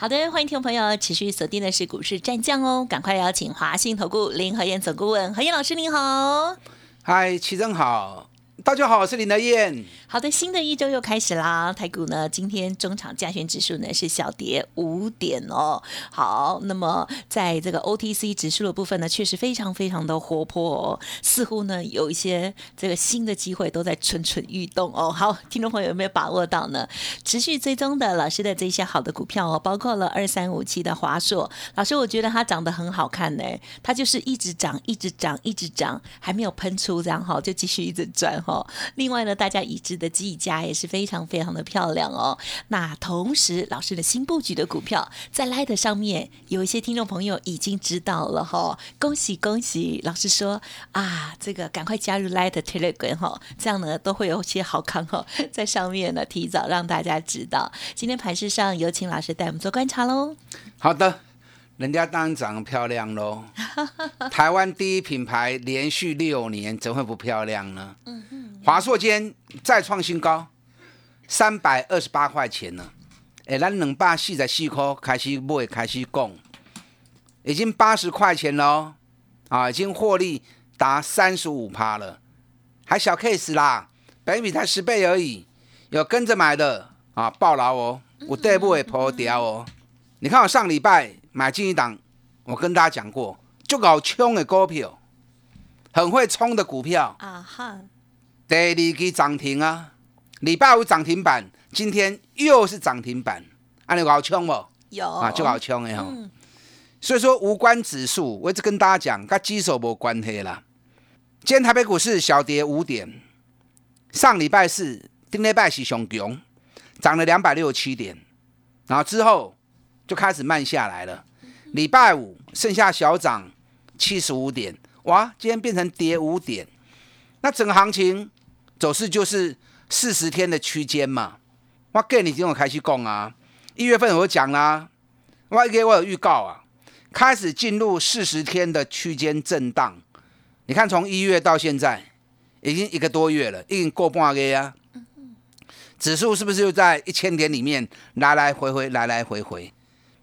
好的，欢迎听众朋友持续锁定的是股市战将哦，赶快邀请华信投顾林和燕总顾问何燕老师，您好。嗨，齐正好。大家好，我是林德燕。好的，新的一周又开始啦。台股呢，今天中场加权指数呢是小跌五点哦。好，那么在这个 OTC 指数的部分呢，确实非常非常的活泼哦，似乎呢有一些这个新的机会都在蠢蠢欲动哦。好，听众朋友有没有把握到呢？持续追踪的老师的这些好的股票哦，包括了二三五七的华硕老师，我觉得它长得很好看呢，它就是一直涨，一直涨，一直涨，还没有喷出这样哈，就继续一直转哈。另外呢，大家已知的技嘉也是非常非常的漂亮哦。那同时，老师的新布局的股票在 Light 上面有一些听众朋友已经知道了哈，恭喜恭喜！老师说啊，这个赶快加入 Light Telegram 哈，这样呢都会有些好康哈，在上面呢提早让大家知道。今天盘市上有请老师带我们做观察喽。好的。人家当然长得漂亮喽，台湾第一品牌连续六年怎会不漂亮呢？华硕间再创新高，三百二十八块钱呢。哎，咱两百四十四块开始买，开始供，已经八十块钱喽，啊，已经获利达三十五趴了，还小 case 啦，百米才十倍而已，有跟着买的啊，爆牢哦，我对不会破掉哦。你看我上礼拜。买进一档，我跟大家讲过，就搞冲的股票，很会冲的股票啊哈。第二期涨停啊，礼拜五涨停板，今天又是涨停板，啊，你搞冲不？有啊，就搞冲的哈。所以说无关指数，我一直跟大家讲，跟基手无关系啦。今天台北股市小跌五点，上礼拜四、丁礼拜是上强，涨了两百六十七点，然后之后就开始慢下来了。礼拜五剩下小涨七十五点，哇！今天变成跌五点，那整个行情走势就是四十天的区间嘛。我给你听我开始讲啊，一月份我讲啦，我给我有预告啊，开始进入四十天的区间震荡。你看从一月到现在已经一个多月了，已经过半个啊。指数是不是又在一千点里面来来回回，来来回回？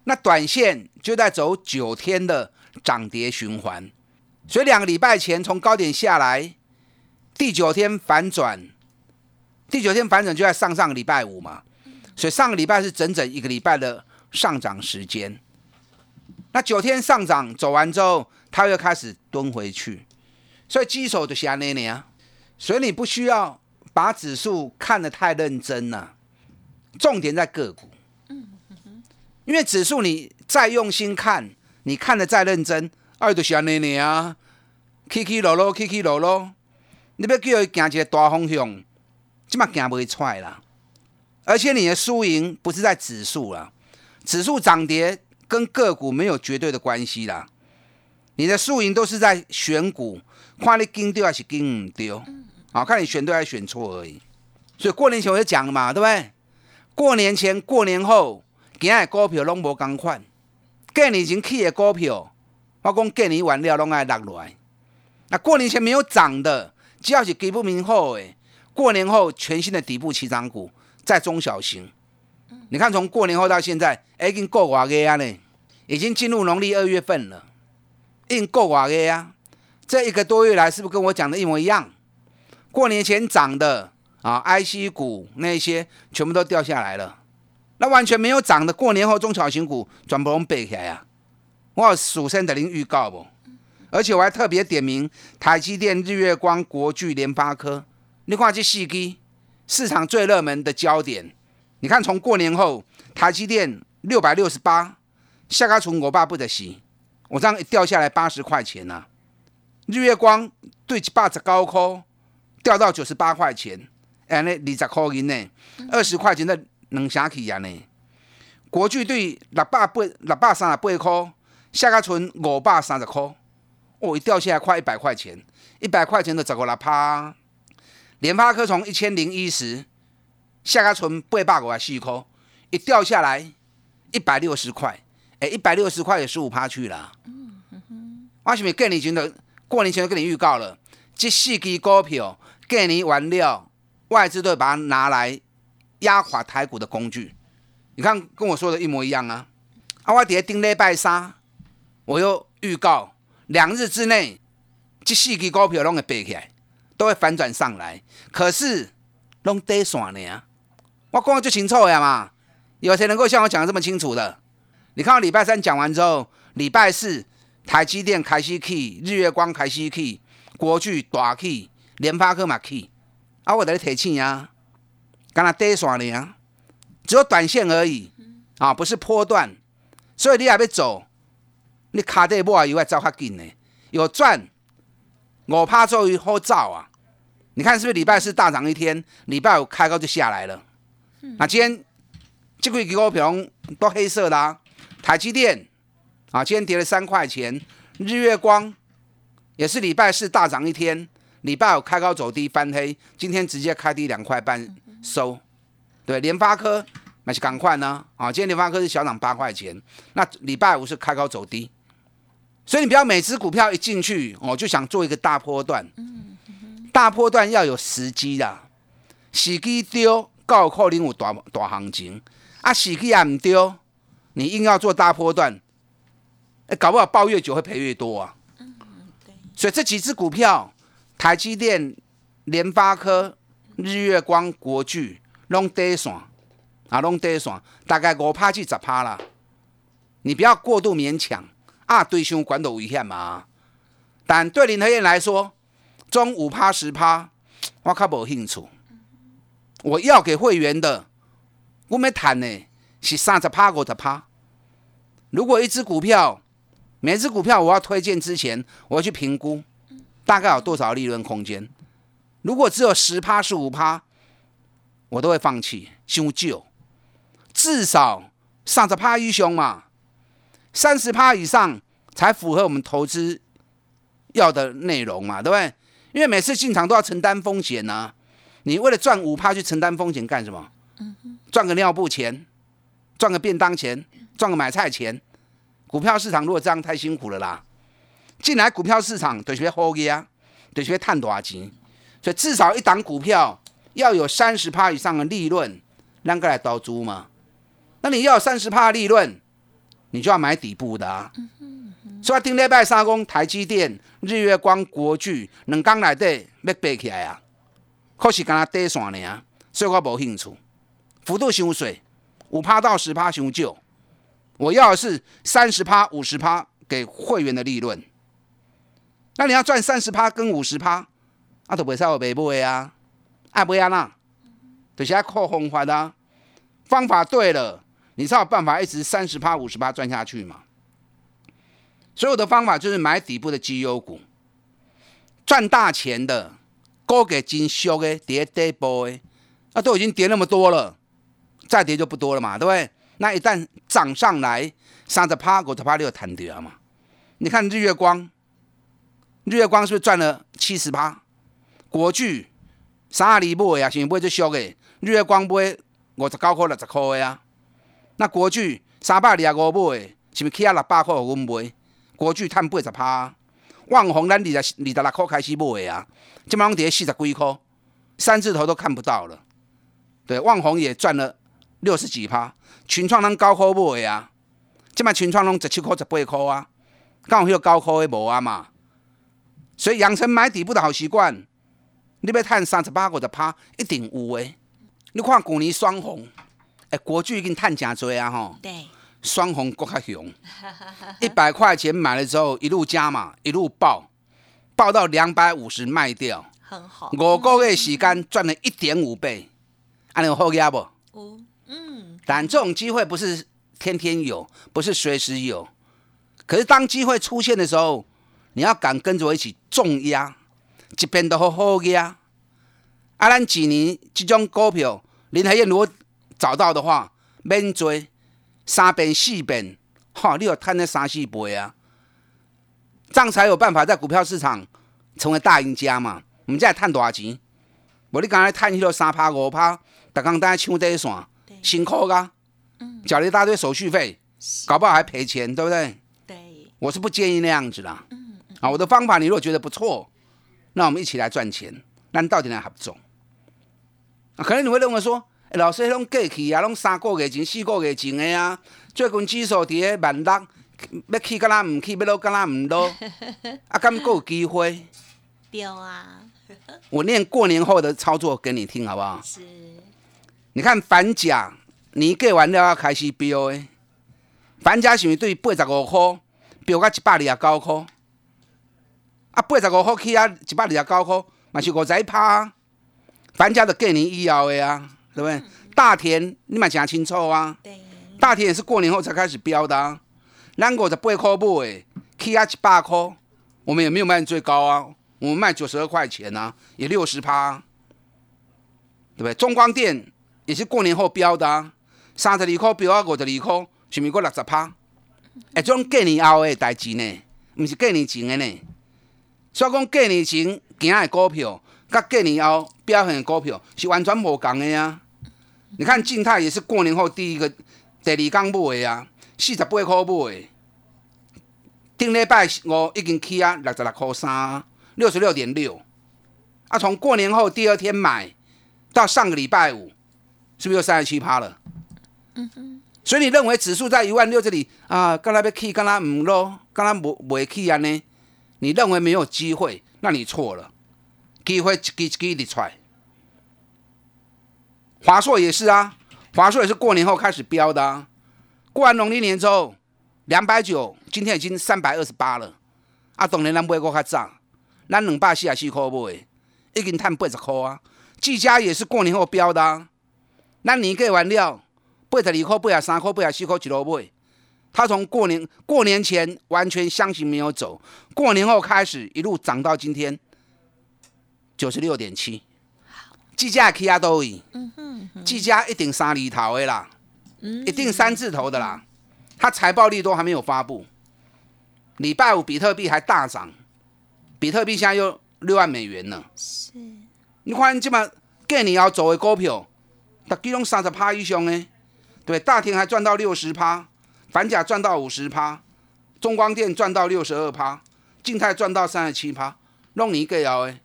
那短线就在走九天的涨跌循环，所以两个礼拜前从高点下来，第九天反转，第九天反转就在上上个礼拜五嘛，所以上个礼拜是整整一个礼拜的上涨时间。那九天上涨走完之后，它又开始蹲回去，所以基手就下那年啊，所以你不需要把指数看得太认真了，重点在个股。因为指数你再用心看，你看的再认真，二都是安尼尼啊，起起落落，起起落落，你要叫伊行一个大方向，即嘛行不会出来啦。而且你的输赢不是在指数啦，指数涨跌跟个股没有绝对的关系啦。你的输赢都是在选股，看你跟对还是跟唔对，好看你选对还是选错而已。所以过年前我就讲了嘛，对不对？过年前、过年后。今日股票拢无共款，过年前起的股票，我讲过年完了拢爱落落来。那过年前没有涨的，只要是基本面好的，过年后全新的底部起涨股在中小型。你看从过年后到现在，已经过外个啊呢，已经进入农历二月份了，已经过外个呀。这一个多月来，是不是跟我讲的一模一样？过年前涨的啊，IC 股那些全部都掉下来了。那完全没有涨的，过年后中小型股全部拢背起来啊！我首先的您预告不？而且我还特别点名台积电、日月光、国巨、联发科。你看这四基市场最热门的焦点。你看从过年后，台积电六百六十八，下个从我爸不得洗，我这样一掉下来八十块钱呐。日月光对八十高科掉到九十八块钱，哎，那二十块银呢？二十块钱的。两成去啊呢？国巨对六百八六百三十八块，下个存五百三十块，哦，一掉下来快一百块钱，一百块钱都走过来趴。联发科从一千零一十下个存八百五十四块，一掉下来一百六十块，哎，一百六十块也十五趴去了。嗯哼，我是不是过年前的过年前就跟你预告了，这四支股票过年完了，外资都把它拿来压垮台股的工具。你看跟我说的一模一样啊！啊，我底下顶礼拜三，我又预告两日之内这四支股票拢会背起来。都会反转上来，可是弄低线呢？我讲的就清楚呀嘛，有谁能够像我讲的这么清楚的？你看我礼拜三讲完之后，礼拜四台积电开始 key，日月光开始 key，国巨大 K 联发科嘛 key，啊，我在提醒呀，刚才低线呢，只有短线而已啊，不是波段，所以你还要走，你卡在波以外走较紧呢，有赚。我怕做于好早啊！你看是不是礼拜四大涨一天，礼拜五开高就下来了？那今天这个股票都黑色的，台积电啊，今天跌了三块钱。日月光也是礼拜四大涨一天，礼拜五开高走低翻黑，今天直接开低两块半收。对，联发科那是赶快呢啊！今天联发科是小涨八块钱，那礼拜五是开高走低。所以你不要每只股票一进去，我就想做一个大波段。大波段要有时机的，时机丢，高可能有大大行情；啊，时机也唔丢，你硬要做大波段，哎，搞不好抱越久会赔越多啊。所以这几只股票，台积电、联发科、日月光、国巨，拢跌线，啊，拢跌线，大概五趴至十趴啦。你不要过度勉强。啊，对胸管都危险嘛？但对林和燕来说，中五趴十趴，我较无兴趣。我要给会员的，我没谈呢，是三十趴五十趴。如果一只股票，每只股票我要推荐之前，我要去评估大概有多少利润空间。如果只有十趴十五趴，我都会放弃，伤旧。至少三十趴以上嘛。三十趴以上才符合我们投资要的内容嘛，对不对？因为每次进场都要承担风险呐。你为了赚五趴去承担风险干什么？赚个尿布钱，赚个便当钱，赚个买菜钱。股票市场如果这样太辛苦了啦。进来股票市场得学好嘅啊，得学赚多少钱。所以至少一档股票要有三十趴以上的利润，啷个来投资嘛？那你要三十趴利润。你就要买底部的啊！所以顶礼拜三讲台积电、日月光、国巨两刚内底要背起来啊，可是干那跌线呢，所以我无兴趣。幅度伤水，五趴到十趴伤少。我要的是三十趴、五十趴给会员的利润。那你要赚三十趴跟五十趴，啊，都袂使我白买啊，爱买安那，就是要靠方法的，方法对了。你才有办法一直三十趴、五十趴赚下去嘛？所有的方法就是买底部的绩优股，赚大钱的，高给金修的跌跌波的，那都已经跌那么多了，再跌就不多了嘛，对不对？那一旦涨上来，三十趴、五十趴就弹掉嘛。你看日月光，日月光是不是赚了七十趴？国巨三二二买啊，是买最俗的，月光买五十九块、六十块的啊。那国巨三百二十五买，是不是起啊六百块互阮买？国巨趁八十趴，旺宏咱二十二十六块开始买啊，即摆拢跌四十几块，三字头都看不到了。对，旺宏也赚了六十几趴，群创咱高科买啊，即摆群创拢十七块十八块啊，刚好迄个高科的无啊嘛。所以养成买底部的好习惯，你要赚三十八五十趴，一定有诶。你看去年双红。哎，国巨已经探假追啊，吼！对，双红国较雄，一百块钱买了之后，一路加嘛，一路爆，爆到两百五十卖掉，很好。五个月时间赚了一点五倍，安尼有好压不？嗯。但这种机会不是天天有，不是随时有。可是当机会出现的时候，你要敢跟着我一起重压，一边都好好个。啊，啊咱几年这种股票，林海燕如果。找到的话，免追三遍四遍，哈，你有赚那三四倍啊！这样才有办法在股票市场成为大赢家嘛。我们再赚多少钱？无你刚才赚迄个三趴五趴，大刚在抢这一线，辛苦噶，缴了一大堆手续费，搞不好还赔钱，对不对？对，我是不建议那样子啦。嗯啊，我的方法你如果觉得不错，那我们一起来赚钱。那到底来合作？啊，可能你会认为说，欸、老师迄种过去啊，拢三个月前、四个月前的啊，最近指数伫咧万六，要去敢若唔去，要落敢若唔落，啊，敢够有机会？对啊，我念过年后的操作给你听好不好？是，你看反甲，你过完了要开始飙的，反甲是毋是对八十五块飙到一百二十九块？啊，八十五块起啊，一百二十九块，嘛是五十一趴。反甲的过年以后的啊，对不对？大田你嘛讲清楚啊，对，大田也是过年后才开始飙的、啊，咱五十八块买的，起啊一百块，我们也没有卖最高啊，我们卖九十二块钱啊，也六十趴，对不对？中光电也是过年后标的啊，三十二块标啊五十二块，是咪过六十趴？哎，这种过年后的代志呢，不是过年前的呢。所以讲过年前行的股票，甲过年后表现的股票是完全无共的啊。你看静态也是过年后第一个、第二天买的啊，四十八块买的。顶礼拜五已经起啊六十六块三，六十六点六。啊，从过年后第二天买到上个礼拜五，是不是又三十七趴了？嗯哼。所以你认为指数在一万六这里啊，刚才要起，刚才唔咯，刚才无未起啊呢？你认为没有机会，那你错了。机会一支一支的出来。华硕也是啊，华硕也是过年后开始飙的啊。过完农历年之后，两百九，今天已经三百二十八了。啊，当然咱买过较早，咱两百四十四块买，已经赚八十块啊。技嘉也是过年后飙的啊。咱年过完了，八十二块、八十三块、八十四块一路买。他从过年过年前完全相信没有走，过年后开始一路涨到今天九十六点七。技嘉 K 啊都赢，技嘉一定三厘头的啦，一定三字头的啦。它财报利都还没有发布，礼拜五比特币还大涨，比特币现在又六万美元了。是，你看这么过年要走的股票，大基拢三十趴以上呢。对，大田还赚到六十趴。反甲赚到五十趴，中光电赚到六十二趴，静态赚到三十七趴，弄你一个摇诶！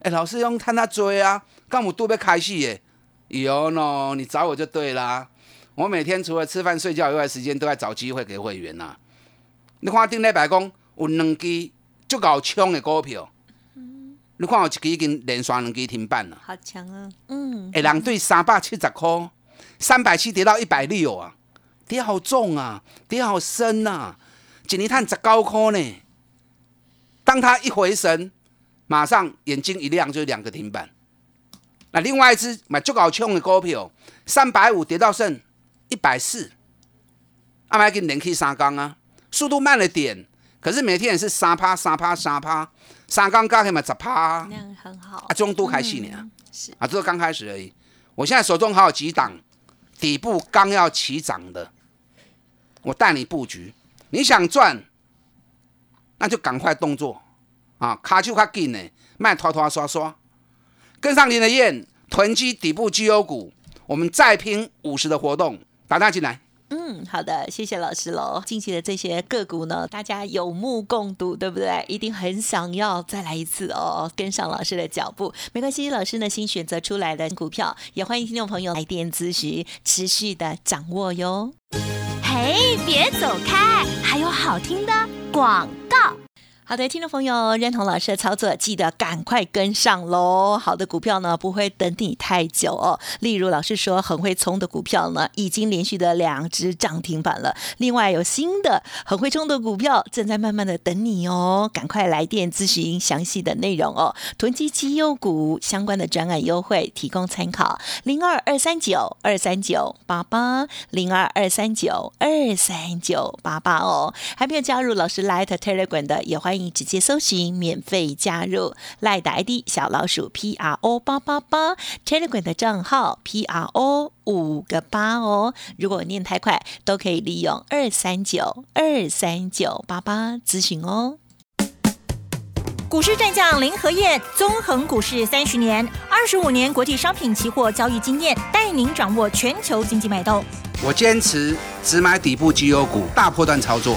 哎，老师用看他追啊，干我都被开戏耶！有喏，你找我就对啦。我每天除了吃饭睡觉以外，时间都在找机会给会员呐。你看顶礼拜讲有两支足够冲的股票，你看有一支已经连续两支停板了。好强啊！嗯，哎，人对三百七十块，三百七跌到一百六啊！跌好重啊，跌好深呐！一年探十高科呢。当他一回神，马上眼睛一亮，就是两个停板。那另外一只买足够冲的股票，三百五跌到剩一百四，阿麦给连续三缸啊，速度慢了点，可是每天也是三趴三趴三趴，三缸加起来十趴，那样很好。啊，中都开戏呢，是啊，这是刚开始而已。我现在手中还有几档底部刚要起涨的。我带你布局，你想赚，那就赶快动作啊！卡就卡紧呢，卖拖拖刷刷，跟上您的燕囤积底部绩优股，我们再拼五十的活动，打单进来。嗯，好的，谢谢老师喽。近期的这些个股呢，大家有目共睹，对不对？一定很想要再来一次哦，跟上老师的脚步。没关系，老师呢新选择出来的股票，也欢迎听众朋友来电咨询，持续的掌握哟。哎，别走开，还有好听的广。好的，听众朋友，认同老师的操作，记得赶快跟上喽！好的股票呢，不会等你太久哦。例如，老师说很会冲的股票呢，已经连续的两只涨停板了。另外，有新的很会冲的股票正在慢慢的等你哦，赶快来电咨询详细的内容哦。囤积绩优股相关的专案优惠提供参考：零二二三九二三九八八零二二三九二三九八八哦。还没有加入老师 Light Telegram 的，也欢迎。迎直接搜寻免费加入赖的 ID 小老鼠 P R O 八八八 Telegram 的账号 P R O 五个八哦。如果念太快，都可以利用二三九二三九八八咨询哦。股市战将林和燕，纵横股市三十年，二十五年国际商品期货交易经验，带您掌握全球经济脉动。我坚持只买底部绩优股，大波段操作。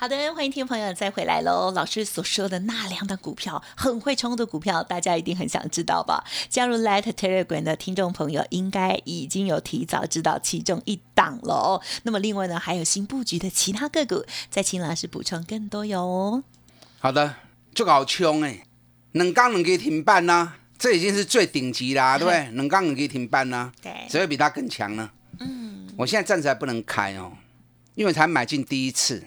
好的，欢迎听众朋友再回来喽。老师所说的那两档股票很会冲的股票，大家一定很想知道吧？加入 Light Telegram 的听众朋友，应该已经有提早知道其中一档了哦。那么另外呢，还有新布局的其他个股，再请老师补充更多哟。好的，就好冲哎，能刚能给停板呐，这已经是最顶级啦，对不对？两刚两个停板呐，对谁会比它更强呢？嗯，我现在暂时还不能开哦，因为才买进第一次，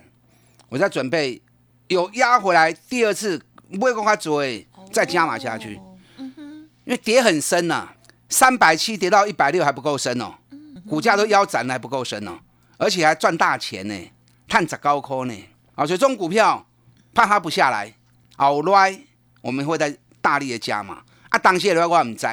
我在准备有压回来第二次，不会公开追，再加码下去，因为跌很深呐、三百七跌到一百六还不够深哦，股价都腰斩了还不够深哦，而且还赚大钱呢，探十高科呢，啊，所以这种股票怕它不下来，好来我们会在大力的加码。啊，当些的话我唔知，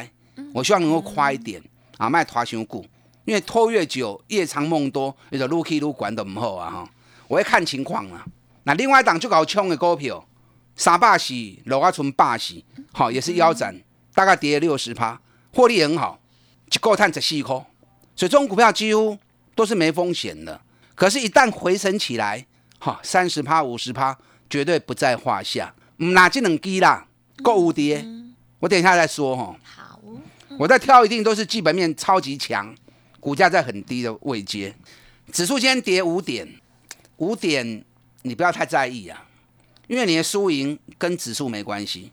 我希望能够快一点啊，卖拖伤股，因为拖越久夜长梦多，有的愈去愈管都唔好啊哈，我会看情况啊。那另外一档就搞冲的股票，三百四落啊剩百四，好也是腰斩，大概跌了六十趴，获利很好，一个探十四块，所以这种股票几乎都是没风险的。可是，一旦回升起来，哈，三十趴、五十趴，绝对不在话下。唔拿这两支啦，购物跌，我等一下再说哈。好，我在挑一定都是基本面超级强，股价在很低的位阶。指数今天跌五点，五点你不要太在意啊，因为你的输赢跟指数没关系，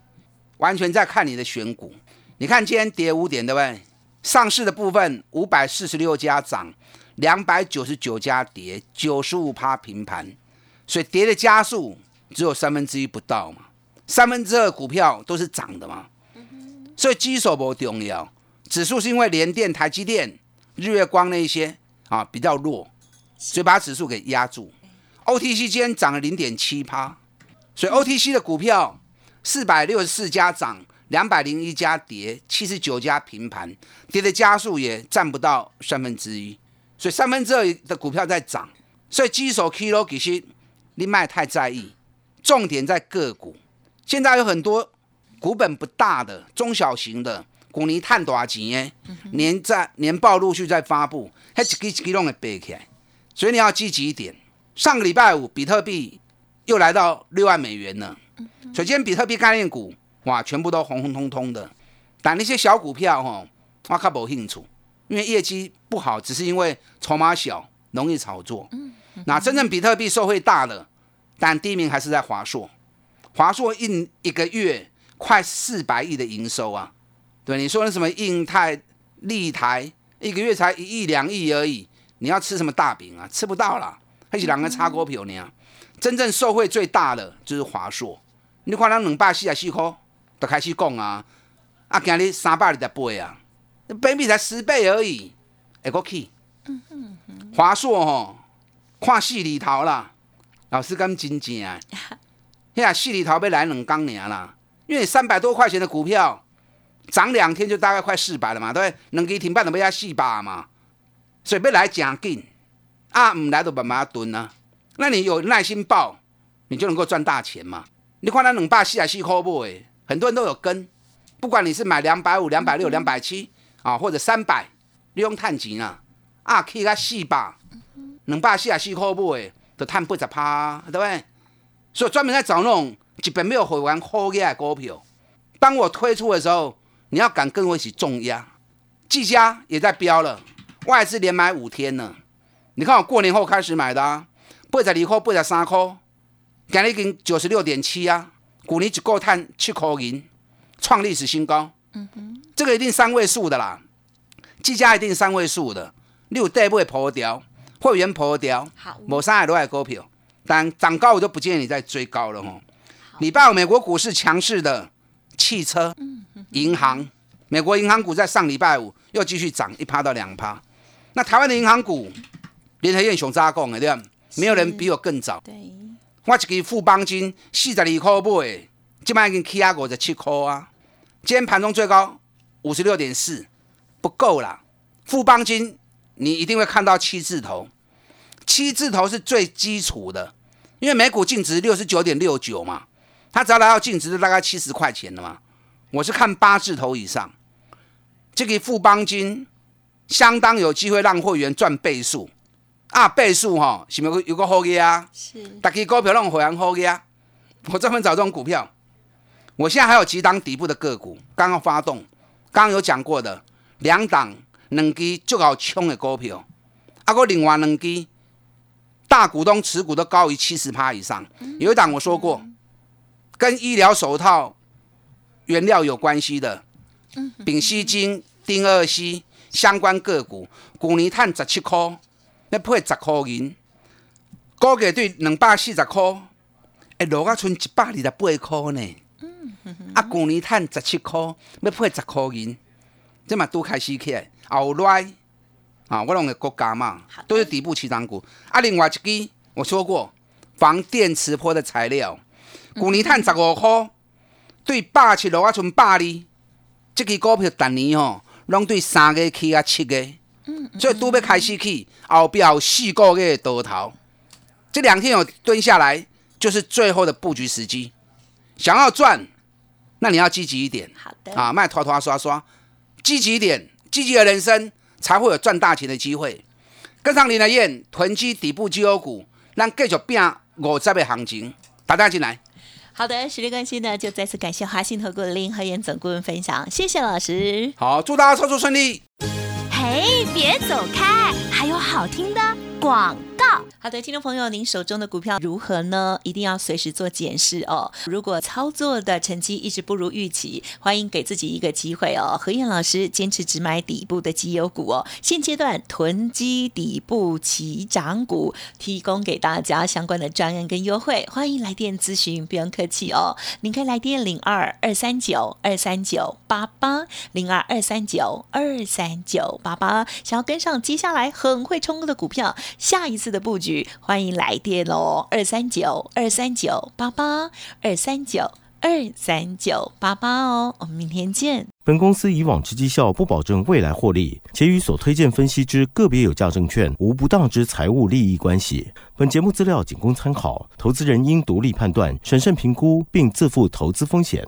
完全在看你的选股。你看今天跌五点，对不对？上市的部分五百四十六家涨，两百九十九家跌，九十五趴平盘，所以跌的家数只有三分之一不到嘛，三分之二股票都是涨的嘛。所以基手不重要，指数是因为联电、台积电、日月光那一些啊比较弱，所以把指数给压住。OTC 今天涨了零点七趴，所以 OTC 的股票四百六十四家涨，两百零一家跌，七十九家平盘，跌的家数也占不到三分之一，所以三分之二的股票在涨。所以基手 kilo 其实你卖太在意，重点在个股。现在有很多股本不大的中小型的，股你探多少钱？年在年报陆续在发布，还一支一支拢会背起来，所以你要积极一点。上个礼拜五，比特币又来到六万美元了，首先比特币概念股哇，全部都红红彤彤的。但那些小股票哈，我较无兴趣，因为业绩不好，只是因为筹码小，容易炒作。那真正比特币受惠大的，但第一名还是在华硕。华硕印一个月快四百亿的营收啊！对，你说那什么印泰、立台，一个月才一亿两亿而已，你要吃什么大饼啊？吃不到啦，还是两个差股票呢？真正受惠最大的就是华硕。你看咱两百四十四块，就开始讲啊，啊，今日三百二十八啊，本比才十倍而已，会过去。华硕吼，看死里头啦，老师讲真正的。遐四里头要来两缸年啦，因为三百多块钱的股票涨两天就大概快四百了嘛，对？两支停板就要四百嘛，所以要来真紧，啊，唔来就慢慢蹲啊。那你有耐心报，你就能够赚大钱嘛。你看咱两百四十四块买，很多人都有跟，不管你是买两百五、两百六、两百七啊，或者三百，你用探钱啊，啊，去个四百，两百四十四块买，就探八十趴，对不对？所以专门在找那种基本没有回完后压的股票。当我推出的时候，你要敢跟我一起重压。技嘉也在飙了，外资连买五天了。你看我过年后开始买的啊，八十二块、八十三块，今日已经九十六点七啊，股年一个探七块银，创历史新高。嗯哼，这个一定三位数的啦，技嘉一定三位数的。你有底部会破掉，会员破掉，好，无啥会落来股票。但涨高我就不建议你再追高了哦。礼拜五美国股市强势的汽车、银行，美国银行股在上礼拜五又继续涨一趴到两趴。那台湾的银行股，联合燕熊扎讲的对吧？没有人比我更早。对，我一支富邦金四十二块买，今麦已经起啊五十七块啊。今天盘中最高五十六点四，不够啦。富邦金你一定会看到七字头，七字头是最基础的，因为每股净值六十九点六九嘛，它只要来到净值就大概七十块钱了嘛。我是看八字头以上，这个富邦金相当有机会让会员赚倍数啊，倍数哈，是不是有个好嘅啊？是大家股票让会员好嘅啊，我专门找这种股票。我现在还有几档底部的个股刚刚发动，刚刚有讲过的两档两支最好冲的股票，啊，个另外两支大股东持股都高于七十趴以上。有一档我说过，跟医疗手套原料有关系的，丙烯金、丁二烯相关个股，去年赚十七块，要配十箍银，估计对两百四十箍，会落啊剩一百二十八箍呢。啊，旧年趁十七箍，要配十箍银，这嘛拄开始起来，后来啊，我拢会国家嘛都是底部起涨股。啊，另外一支我说过，防电磁波的材料，旧年趁十五箍，对百七落啊剩百二，这支股票逐年吼，拢对三个起啊七个，所以都被开始去，后边有四个月多头，这两天有蹲下来，就是最后的布局时机。想要赚，那你要积极一点好的，啊，卖拖拖刷刷，积极一点，积极的人生才会有赚大钱的机会。跟上林来燕囤积底部绩优股，让继续变五十的行情，打大进来。好的，时间关系呢，就再次感谢华信投顾的林和燕总顾问分享，谢谢老师。好，祝大家操作顺利。哎，别走开，还有好听的广好的，听众朋友，您手中的股票如何呢？一定要随时做检视哦。如果操作的成绩一直不如预期，欢迎给自己一个机会哦。何燕老师坚持只买底部的绩优股哦，现阶段囤积底部起涨股，提供给大家相关的专案跟优惠，欢迎来电咨询，不用客气哦。您可以来电零二二三九二三九八八零二二三九二三九八八，想要跟上接下来很会冲的股票，下一次的布局，欢迎来电哦，二三九二三九八八二三九二三九八八哦，我们明天见。本公司以往之绩效不保证未来获利，且与所推荐分析之个别有价证券无不当之财务利益关系。本节目资料仅供参考，投资人应独立判断、审慎评估，并自负投资风险。